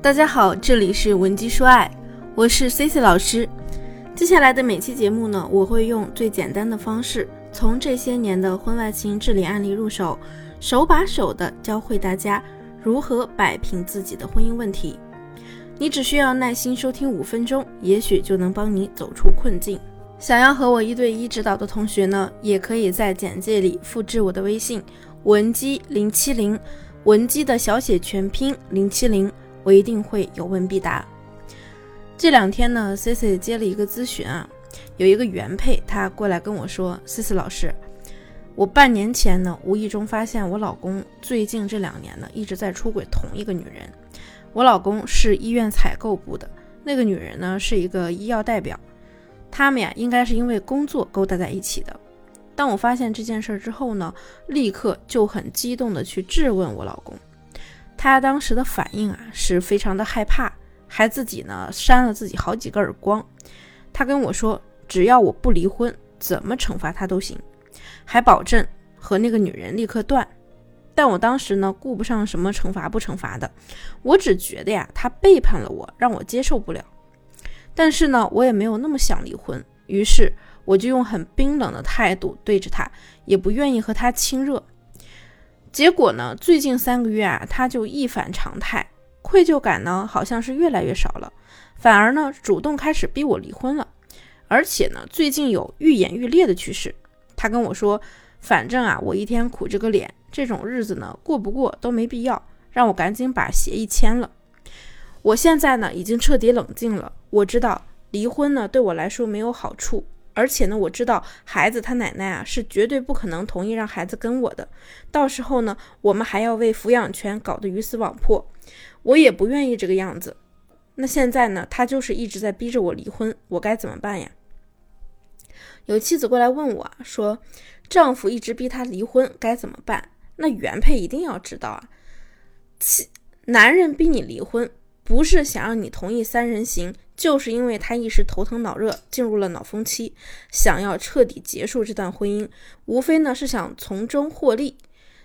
大家好，这里是文姬说爱，我是 C C 老师。接下来的每期节目呢，我会用最简单的方式，从这些年的婚外情治理案例入手，手把手的教会大家如何摆平自己的婚姻问题。你只需要耐心收听五分钟，也许就能帮你走出困境。想要和我一对一指导的同学呢，也可以在简介里复制我的微信文姬零七零，文姬的小写全拼零七零。我一定会有问必答。这两天呢，C C 接了一个咨询啊，有一个原配，他过来跟我说：“C C 老师，我半年前呢，无意中发现我老公最近这两年呢，一直在出轨同一个女人。我老公是医院采购部的，那个女人呢是一个医药代表，他们呀应该是因为工作勾搭在一起的。当我发现这件事之后呢，立刻就很激动的去质问我老公。”他当时的反应啊，是非常的害怕，还自己呢扇了自己好几个耳光。他跟我说，只要我不离婚，怎么惩罚他都行，还保证和那个女人立刻断。但我当时呢，顾不上什么惩罚不惩罚的，我只觉得呀，他背叛了我，让我接受不了。但是呢，我也没有那么想离婚，于是我就用很冰冷的态度对着他，也不愿意和他亲热。结果呢？最近三个月啊，他就一反常态，愧疚感呢好像是越来越少了，反而呢主动开始逼我离婚了，而且呢最近有愈演愈烈的趋势。他跟我说，反正啊我一天苦着个脸，这种日子呢过不过都没必要，让我赶紧把协议签了。我现在呢已经彻底冷静了，我知道离婚呢对我来说没有好处。而且呢，我知道孩子他奶奶啊是绝对不可能同意让孩子跟我的。到时候呢，我们还要为抚养权搞得鱼死网破，我也不愿意这个样子。那现在呢，他就是一直在逼着我离婚，我该怎么办呀？有妻子过来问我说，丈夫一直逼她离婚，该怎么办？那原配一定要知道啊，妻男人逼你离婚，不是想让你同意三人行。就是因为他一时头疼脑热，进入了脑风期，想要彻底结束这段婚姻，无非呢是想从中获利。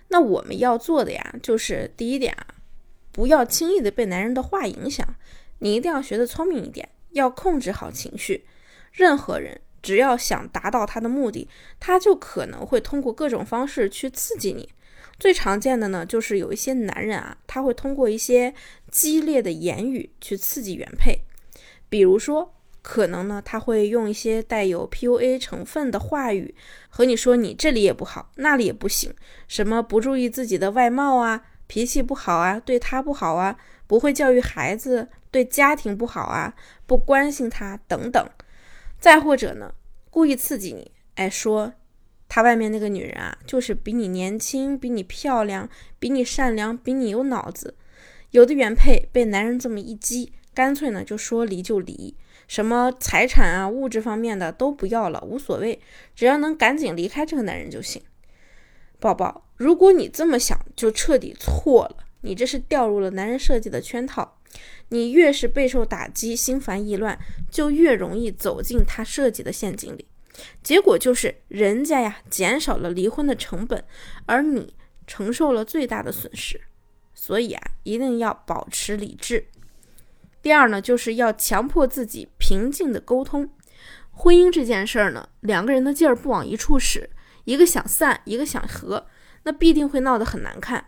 那我们要做的呀，就是第一点啊，不要轻易的被男人的话影响，你一定要学得聪明一点，要控制好情绪。任何人只要想达到他的目的，他就可能会通过各种方式去刺激你。最常见的呢，就是有一些男人啊，他会通过一些激烈的言语去刺激原配。比如说，可能呢，他会用一些带有 PUA 成分的话语和你说：“你这里也不好，那里也不行，什么不注意自己的外貌啊，脾气不好啊，对他不好啊，不会教育孩子，对家庭不好啊，不关心他等等。”再或者呢，故意刺激你，哎，说他外面那个女人啊，就是比你年轻，比你漂亮，比你善良，比你有脑子。有的原配被男人这么一激。干脆呢，就说离就离，什么财产啊、物质方面的都不要了，无所谓，只要能赶紧离开这个男人就行。宝宝，如果你这么想，就彻底错了，你这是掉入了男人设计的圈套。你越是备受打击、心烦意乱，就越容易走进他设计的陷阱里，结果就是人家呀减少了离婚的成本，而你承受了最大的损失。所以啊，一定要保持理智。第二呢，就是要强迫自己平静的沟通。婚姻这件事儿呢，两个人的劲儿不往一处使，一个想散，一个想和，那必定会闹得很难看。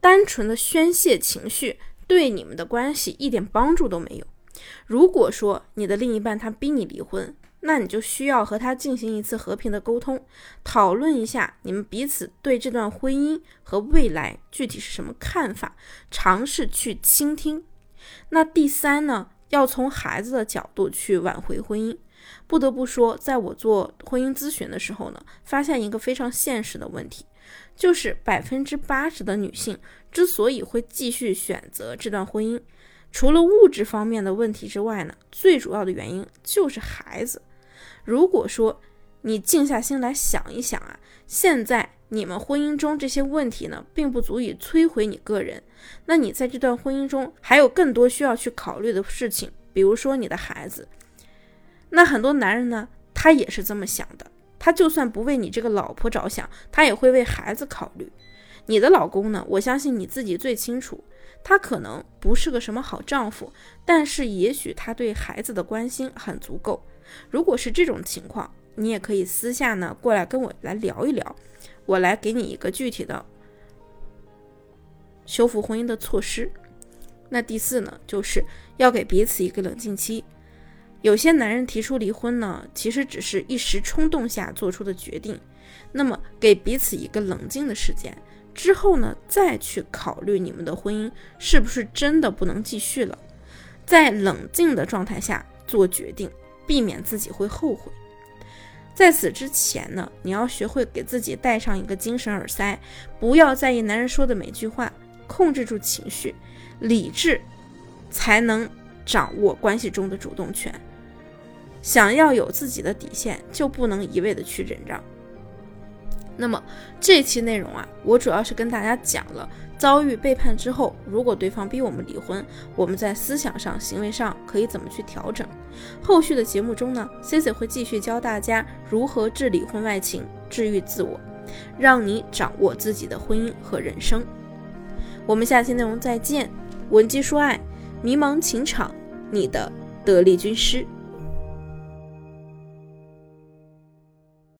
单纯的宣泄情绪，对你们的关系一点帮助都没有。如果说你的另一半他逼你离婚，那你就需要和他进行一次和平的沟通，讨论一下你们彼此对这段婚姻和未来具体是什么看法，尝试去倾听。那第三呢，要从孩子的角度去挽回婚姻。不得不说，在我做婚姻咨询的时候呢，发现一个非常现实的问题，就是百分之八十的女性之所以会继续选择这段婚姻，除了物质方面的问题之外呢，最主要的原因就是孩子。如果说你静下心来想一想啊，现在。你们婚姻中这些问题呢，并不足以摧毁你个人。那你在这段婚姻中还有更多需要去考虑的事情，比如说你的孩子。那很多男人呢，他也是这么想的。他就算不为你这个老婆着想，他也会为孩子考虑。你的老公呢，我相信你自己最清楚，他可能不是个什么好丈夫，但是也许他对孩子的关心很足够。如果是这种情况，你也可以私下呢过来跟我来聊一聊，我来给你一个具体的修复婚姻的措施。那第四呢，就是要给彼此一个冷静期。有些男人提出离婚呢，其实只是一时冲动下做出的决定。那么，给彼此一个冷静的时间之后呢，再去考虑你们的婚姻是不是真的不能继续了，在冷静的状态下做决定，避免自己会后悔。在此之前呢，你要学会给自己戴上一个精神耳塞，不要在意男人说的每句话，控制住情绪，理智才能掌握关系中的主动权。想要有自己的底线，就不能一味的去忍让。那么这期内容啊，我主要是跟大家讲了遭遇背叛之后，如果对方逼我们离婚，我们在思想上、行为上可以怎么去调整。后续的节目中呢，Cici 会继续教大家如何治理婚外情、治愈自我，让你掌握自己的婚姻和人生。我们下期内容再见，文姬说爱，迷茫情场，你的得力军师。